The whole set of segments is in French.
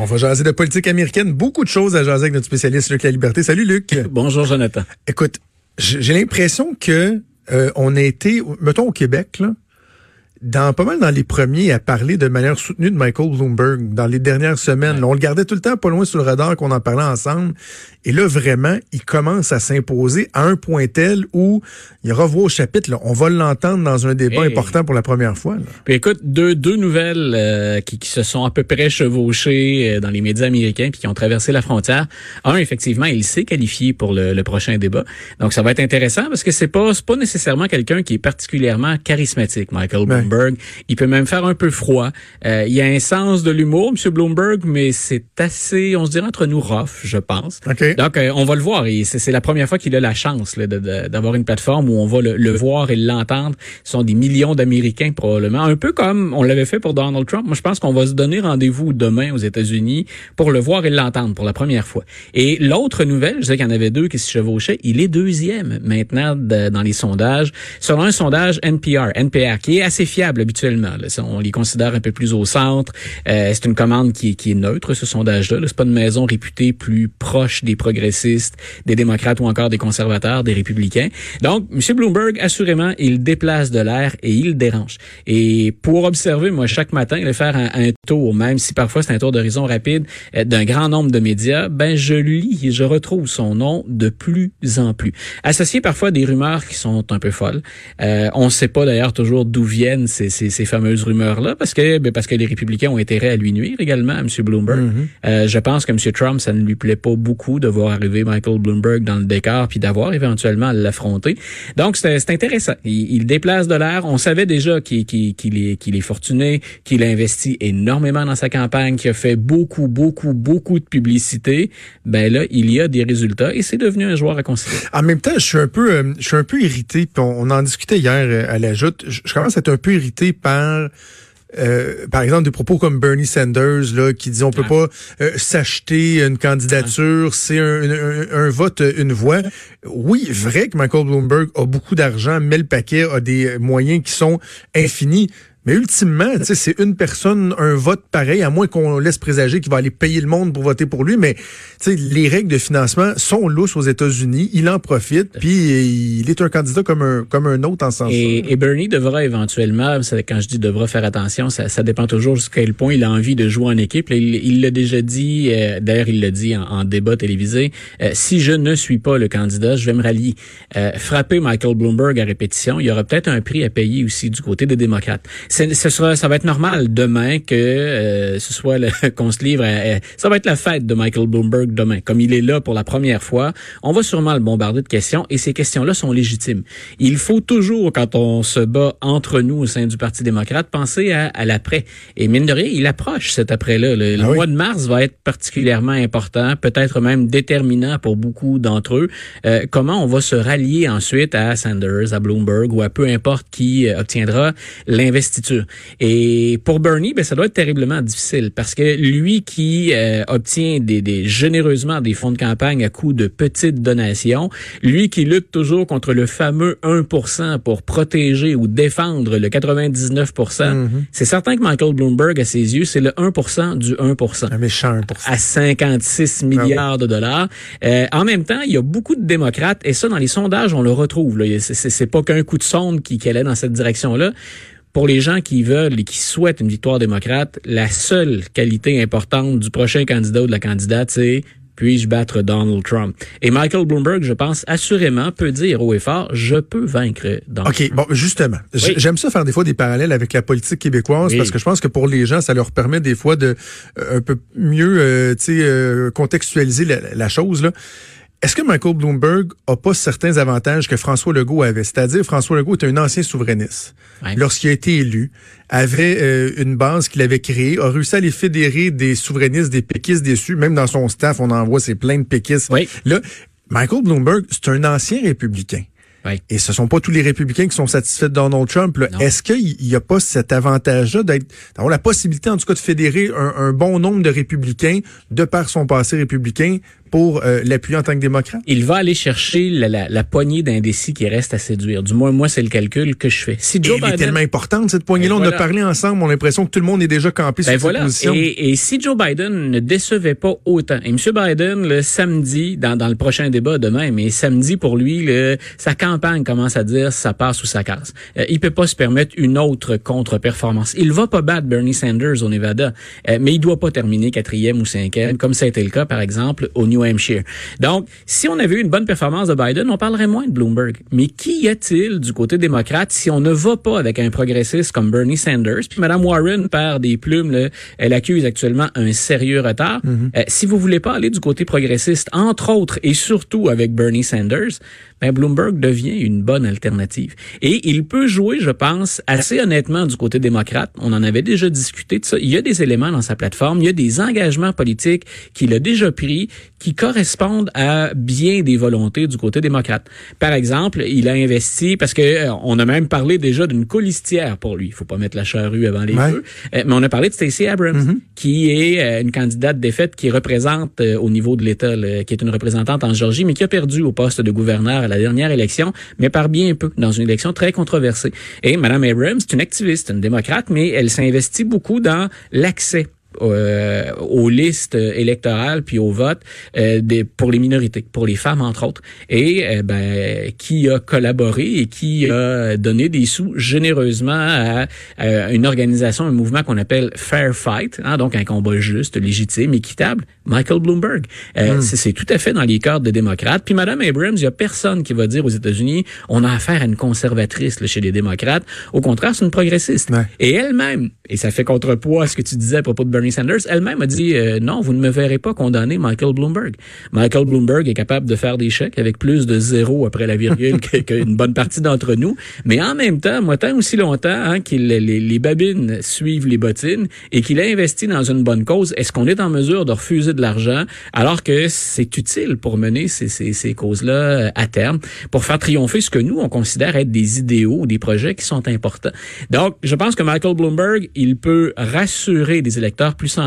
On va jaser de politique américaine. Beaucoup de choses à jaser avec notre spécialiste Luc La Liberté. Salut Luc. Bonjour Jonathan. Écoute, j'ai l'impression que euh, on a été, mettons au Québec, là, dans pas mal dans les premiers à parler de manière soutenue de Michael Bloomberg dans les dernières semaines. on le gardait tout le temps pas loin sur le radar qu'on en parlait ensemble. Et là, vraiment, il commence à s'imposer à un point tel où il revoit au chapitre. Là, on va l'entendre dans un débat important pour la première fois. Puis écoute, deux, deux nouvelles euh, qui, qui, se sont à peu près chevauchées euh, dans les médias américains puis qui ont traversé la frontière. Un, effectivement, il s'est qualifié pour le, le, prochain débat. Donc, ça va être intéressant parce que c'est pas, pas nécessairement quelqu'un qui est particulièrement charismatique, Michael Bloomberg. Il peut même faire un peu froid. Euh, il a un sens de l'humour, M. Bloomberg, mais c'est assez, on se dirait entre nous rough, je pense. Donc, euh, on va le voir. Et c'est la première fois qu'il a la chance d'avoir une plateforme où on va le, voir et l'entendre. Ce sont des millions d'Américains probablement, un peu comme on l'avait fait pour Donald Trump. Moi, je pense qu'on va se donner rendez-vous demain aux États-Unis pour le voir et l'entendre pour la première fois. Et l'autre nouvelle, je sais qu'il y en avait deux qui se chevauchaient, il est deuxième maintenant dans les sondages, selon un sondage NPR, NPR, qui est assez fiable habituellement. On les considère un peu plus au centre. Euh, c'est une commande qui, est neutre, ce sondage-là. C'est pas une maison réputée plus proche des progressistes, des démocrates ou encore des conservateurs, des républicains. Donc, M. Bloomberg, assurément, il déplace de l'air et il dérange. Et pour observer, moi, chaque matin, il faire un, un tour, même si parfois c'est un tour d'horizon rapide, euh, d'un grand nombre de médias, ben je lis et je retrouve son nom de plus en plus. Associé parfois à des rumeurs qui sont un peu folles. Euh, on ne sait pas d'ailleurs toujours d'où viennent ces, ces, ces fameuses rumeurs-là, parce que ben, parce que les républicains ont intérêt à lui nuire également, à M. Bloomberg. Mm-hmm. euh, je pense que M. Trump, ça ne lui plaît pas beaucoup de voir arriver Michael Bloomberg dans le décor, puis d'avoir éventuellement à l'affronter. Donc, c'est intéressant. Il, il, déplace de l'air. On savait déjà qu'il qu est, qu'il est fortuné, qu'il a investi énormément dans sa campagne, qu'il a fait beaucoup, beaucoup, beaucoup de publicité. Ben là, il y a des résultats et c'est devenu un joueur à considérer. En même temps, je suis un peu, euh, je suis un peu irrité. Puis on, en discutait hier euh, à la joute. Je, commence à être un peu irrité par euh, par exemple, des propos comme Bernie Sanders là, qui dit on peut pas euh, s'acheter une candidature, c'est un, un, vote, une voix. Oui, vrai que Michael Bloomberg a beaucoup d'argent, mais le paquet a des moyens qui sont infinis. Mais ultimement, c'est une personne, un vote pareil, à moins qu'on laisse présager qu'il va aller payer le monde pour voter pour lui. Mais les règles de financement sont lousses aux États-Unis. Il en profite, puis il est un candidat comme un, comme un autre en sens. Et, et Bernie devra éventuellement, quand je dis devra faire attention, ça, ça dépend toujours jusqu'à quel point il a envie de jouer en équipe. il l'a déjà dit, euh, d'ailleurs il l'a dit en, débat télévisé, euh, si je ne suis pas le candidat, je vais me rallier. Euh, frapper Michael Bloomberg à répétition, il y aura peut-être un prix à payer aussi du côté des démocrates ce sera, ça va être normal demain que euh, ce soit qu'on se livre. À, ça va être la fête de Michael Bloomberg demain. Comme il est là pour la première fois, on va sûrement le bombarder de questions et ces questions-là sont légitimes. Il faut toujours, quand on se bat entre nous au sein du Parti démocrate, penser à, à l'après. Et mine de rien, il approche cet après-là. Le, ah mois de mars va être particulièrement important, peut-être même déterminant pour beaucoup d'entre eux. Euh, comment on va se rallier ensuite à Sanders, à Bloomberg ou à peu importe qui euh, obtiendra et pour Bernie, ben, ça doit être terriblement difficile parce que lui qui euh, obtient des, des, généreusement des fonds de campagne à coût de petites donations, lui qui lutte toujours contre le fameux 1% pour protéger ou défendre le 99%, mm-hmm. c'est certain que Michael Bloomberg, à ses yeux, c'est le 1% du 1%. Un méchant 1%. À 56 ah milliards de dollars. Euh, en même temps, il y a beaucoup de démocrates, et ça, dans les sondages, on le retrouve. C'est pas qu'un coup de sonde qui, qui allait dans cette direction-là pour les gens qui veulent et qui souhaitent une victoire démocrate, la seule qualité importante du prochain candidat ou de la candidate, c'est puis-je battre Donald Trump? Et Michael Bloomberg, je pense, assurément peut dire haut et fort, je peux vaincre Donald OK, bon, justement. J'aime ça faire des fois des parallèles avec la politique québécoise parce que je pense que pour les gens, ça leur permet des fois de euh, un peu mieux euh, euh, contextualiser la, la chose. Là. Est-ce que Michael Bloomberg a pas certains avantages que François Legault avait? C'est-à-dire, François Legault est un ancien souverainiste. Lorsqu'il a été élu, avait euh, une base qu'il avait créée, a réussi à les fédérer des souverainistes, des péquistes déçus. Même dans son staff, on en voit, c'est plein de péquistes. Là, Michael Bloomberg, c'est un ancien républicain. Et ce sont pas tous les républicains qui sont satisfaits de Donald Trump. Est-ce qu'il n'y a pas cet avantage-là d'être d'avoir la possibilité, en tout cas, de fédérer un, bon nombre de républicains de par son passé républicain, pour euh, l'appuyer en tant que démocrate? Il va aller chercher la, la, poignée d'indécis qui reste à séduire. Du moins, moi, c'est le calcul que je fais. Si Joe Biden... est tellement importante, cette poignée-là. On a parlé ensemble. On a l'impression que tout le monde est déjà campé sur ben voilà. position. Et, et, si Joe Biden ne décevait pas autant, et M. Biden, le samedi, dans, dans le prochain débat demain, mais samedi, pour lui, le, sa campagne commence à dire ça passe ou ça casse. Euh, il peut pas se permettre une autre contre-performance. Il va pas battre Bernie Sanders au Nevada, euh, mais il doit pas terminer quatrième ou cinquième, comme ça a été le cas, par exemple, au New Hampshire. Donc, si on avait eu une bonne performance de Biden, on parlerait moins de Bloomberg. Mais qui y a-t-il du côté démocrate si on ne va pas avec un progressiste comme Bernie Sanders? Puis Mme Warren perd des plumes, là, elle accuse actuellement un sérieux retard. Mm-hmm. euh, si vous voulez pas aller du côté progressiste, entre autres et surtout avec Bernie Sanders, ben Bloomberg devient une bonne alternative. Et il peut jouer, je pense, assez honnêtement du côté démocrate. On en avait déjà discuté de ça. Il y a des éléments dans sa plateforme, il y a des engagements politiques qu'il a déjà pris qui correspondent à bien des volontés du côté démocrate. Par exemple, il a investi parce que euh, on a même parlé déjà d'une colistière pour lui. Il faut pas mettre la charrue avant les feux. Euh, mais on a parlé de Stacey Abrams, mm-hmm. qui est euh, une candidate défaite qui représente au niveau de l'État, qui est une représentante en Georgie, mais qui a perdu au poste de gouverneur à la dernière élection, mais par bien peu, dans une élection très controversée. Et Mme Abrams, c'est une activiste, une démocrate, mais elle s'investit beaucoup dans l'accès euh, aux listes électorales puis au vote euh, des, pour les minorités, pour les femmes entre autres, et euh, ben, qui a collaboré et qui a donné des sous généreusement à, une organisation, un mouvement qu'on appelle Fair Fight, hein, donc un combat juste, légitime, équitable. Michael Bloomberg, hmm. c'est tout à fait dans les cadres des démocrates. Puis Madame Abrams, il y a personne qui va dire aux États-Unis, on a affaire à une conservatrice là, chez les démocrates. Au contraire, c'est une progressiste. Et elle-même, et ça fait contrepoids à ce que tu disais à propos de Bernie Sanders elle-même a dit euh, non, vous ne me verrez pas condamner Michael Bloomberg. Michael Bloomberg est capable de faire des chèques avec plus de zéro après la virgule qu'une bonne partie d'entre nous. Mais en même temps, moi, tant aussi longtemps hein, qu'il les, les, babines suivent les bottines et qu'il a investi dans une bonne cause, est-ce qu'on est en mesure de refuser de l'argent alors que c'est utile pour mener ces, ces, ces causes-là euh, à terme, pour faire triompher ce que nous, on considère être des idéaux ou des projets qui sont importants? Donc, je pense que Michael Bloomberg, il peut rassurer des électeurs plus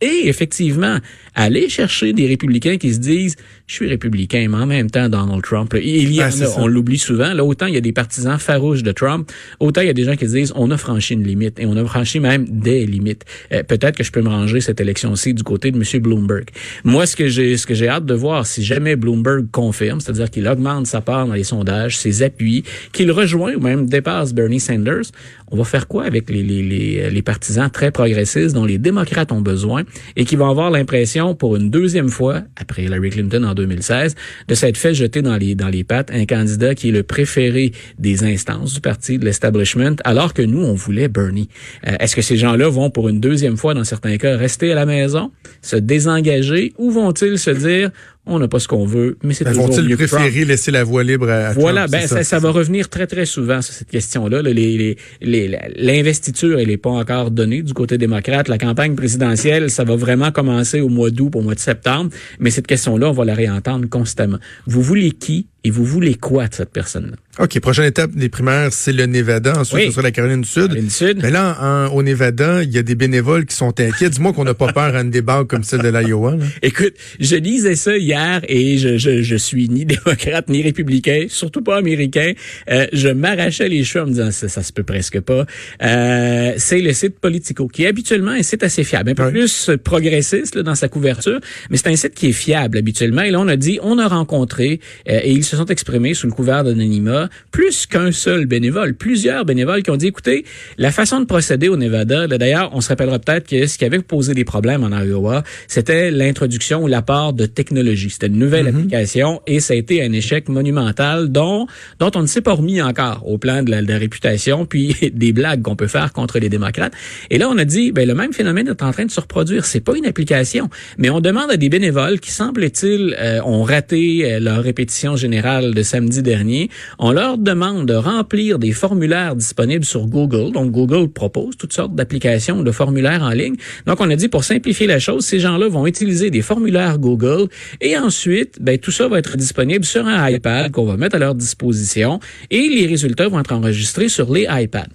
et effectivement aller chercher des républicains qui se disent je suis républicain mais en même temps Donald Trump il y a, on l'oublie souvent. Là autant il y a des partisans farouches de Trump autant il y a des gens qui se disent on a franchi une limite et on a franchi même des limites. Euh, peut-être que je peux me ranger cette élection-ci du côté de monsieur Bloomberg. Moi ce que j'ai ce que j'ai hâte de voir si jamais Bloomberg confirme c'est-à-dire qu'il augmente sa part dans les sondages ses appuis qu'il rejoint ou même dépasse Bernie Sanders on va faire quoi avec les, les, les, les partisans très progressistes dont les démocrates ont besoin et qui vont avoir l'impression, pour une deuxième fois, après Hillary Clinton en 2016, de s'être fait jeter dans les, dans les pattes un candidat qui est le préféré des instances du parti, de l'establishment, alors que nous, on voulait Bernie. Euh, est-ce que ces gens-là vont, pour une deuxième fois, dans certains cas, rester à la maison, se désengager, ou vont-ils se dire, on n'a pas ce qu'on veut, mais c'est ben, toujours Vont-ils préférer laisser la voie libre à, Voilà, ben ça, ça, va revenir très très souvent sur cette question-là. L'investiture, les, les, elle n'est pas encore donnée du côté démocrate. La campagne présidentielle, ça va vraiment commencer au mois d'août, au mois de septembre, mais cette question-là, on va la réentendre constamment. Vous voulez qui et vous voulez quoi de cette personne-là? OK. Prochaine étape des primaires, c'est le Nevada. Ensuite, ce sera la Caroline du Sud. Caroline du Sud. Mais là, au Nevada, il y a des bénévoles qui sont inquiets. Dis-moi qu'on n'a pas peur à une débat comme celle de l'Iowa. Écoute, je lisais ça hier et je, je, je, suis ni démocrate ni républicain, surtout pas américain. Euh, je m'arrachais les cheveux en me disant ça, ça se peut presque pas. Euh, c'est le site Politico, qui est habituellement un site assez fiable, un peu plus progressiste là, dans sa couverture, mais c'est un site qui est fiable habituellement. Et là, on a dit, on a rencontré euh, et ils se sont exprimés sous le couvert d'anonymat plus qu'un seul bénévole, plusieurs bénévoles qui ont dit, écoutez, la façon de procéder au Nevada, d'ailleurs, on se rappellera peut-être que ce qui avait posé des problèmes en Iowa, c'était l'introduction ou l'apport de technologie. C'était une nouvelle mm-hmm. application et ça a été un échec monumental dont, dont on ne s'est pas remis encore au plan de la, de la réputation puis des blagues qu'on peut faire contre les démocrates. Et là, on a dit, ben, le même phénomène est en train de se reproduire. C'est pas une application, mais on demande à des bénévoles qui, semble-t-il, euh, ont raté euh, leur répétition générale de samedi dernier. On leur demande de remplir des formulaires disponibles sur Google. Donc, Google propose toutes sortes d'applications, de formulaires en ligne. Donc, on a dit, pour simplifier la chose, ces gens-là vont utiliser des formulaires Google et ensuite, ben, tout ça va être disponible sur un iPad qu'on va mettre à leur disposition et les résultats vont être enregistrés sur les iPads.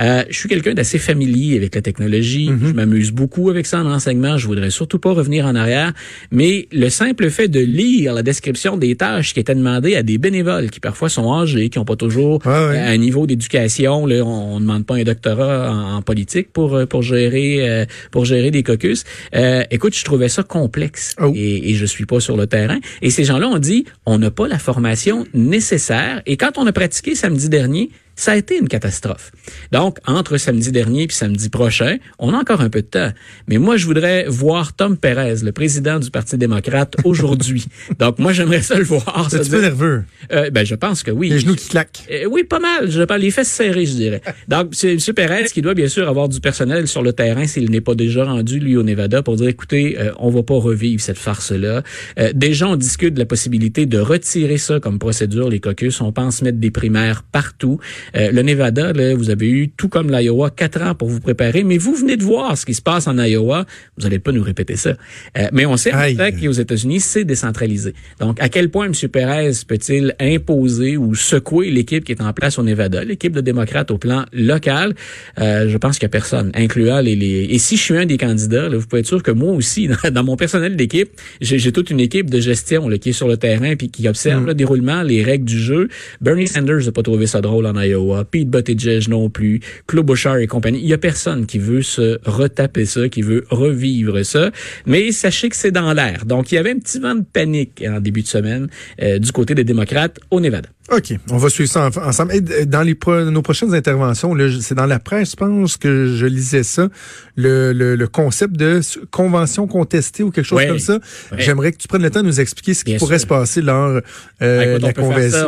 Euh, je suis quelqu'un d'assez familier avec la technologie. Mhm. Je m'amuse beaucoup avec ça en enseignement. Je voudrais surtout pas revenir en arrière. Mais le simple fait de lire la description des tâches qui étaient demandées à des bénévoles qui parfois sont âgés, qui n'ont pas toujours Ouais, ouais. un niveau d'éducation. Là, on ne demande pas un doctorat en, en politique pour euh, pour gérer euh, pour gérer des caucus. Euh, écoute, je trouvais ça complexe Oh. et, et je suis pas sur le terrain. Et ces gens-là ont dit, on n'a pas la formation nécessaire. Et quand on a pratiqué samedi dernier, ça a été une catastrophe. Donc, entre samedi dernier et samedi prochain, on a encore un peu de temps. Mais moi, je voudrais voir Tom Perez, le président du Parti démocrate, aujourd'hui. Donc, moi, j'aimerais ça le voir. C'est un peu nerveux? Euh, ben, je pense que oui. Les genoux qui claquent. Euh, oui, pas mal. Je parle les fesses serrées, je dirais. Donc, c'est M. Perez qui doit bien sûr avoir du personnel sur le terrain s'il n'est pas déjà rendu, lui, au Nevada, pour dire, écoutez, euh, on va pas revivre cette farce-là. Euh, déjà, on discute de la possibilité de retirer ça comme procédure, les caucus. On pense mettre des primaires partout. Euh, le Nevada, là, vous avez eu, tout comme l'Iowa, quatre ans pour vous préparer, mais vous venez de voir ce qui se passe en Iowa. Vous n'allez pas nous répéter ça. Euh, mais on sait en fait qu'aux États-Unis, c'est décentralisé. Donc, à quel point M. Perez peut-il imposer ou secouer l'équipe qui est en place au Nevada, l'équipe de démocrates au plan local? Euh, je pense qu'il n'y a personne, incluant les, les... Et si je suis un des candidats, là, vous pouvez être sûr que moi aussi, dans, dans mon personnel d'équipe, j'ai toute une équipe de gestion là, qui est sur le terrain puis qui observe le déroulement, les règles du jeu. Bernie Sanders n'a pas trouvé ça drôle en Iowa. Pete Buttigieg non plus. Claude Bouchard et compagnie. Il y a personne qui veut se retaper ça, qui veut revivre ça. Mais sachez que c'est dans l'air. Donc, il y avait un petit vent de panique en début de semaine euh, du côté des démocrates au Nevada. OK, on va suivre ça en- ensemble. Et dans les pro- nos prochaines interventions, c'est dans la presse, je pense que je lisais ça, le, le, le concept de convention contestée ou quelque chose comme ça. J'aimerais que tu prennes le temps de nous expliquer ce qui Bien pourrait sûr. se passer lors Ah, euh, écoute, de la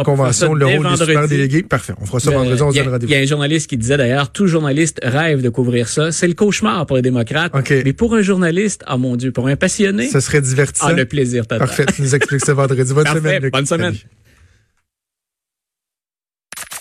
convention, ça, le rôle des super vendredi. délégués. Parfait, on fera ça Euh, vendredi, on se Il y, donne a- rendez-vous. il y a un journaliste qui disait d'ailleurs, tout journaliste rêve de couvrir ça. C'est le cauchemar pour les démocrates. OK. Mais pour un journaliste, ah mon Dieu, pour un passionné, Ce serait divertissant. ah, le plaisir total. Parfait, tu nous expliques ça vendredi. Bonne Parfait. semaine. Luc. Bonne semaine. Salut.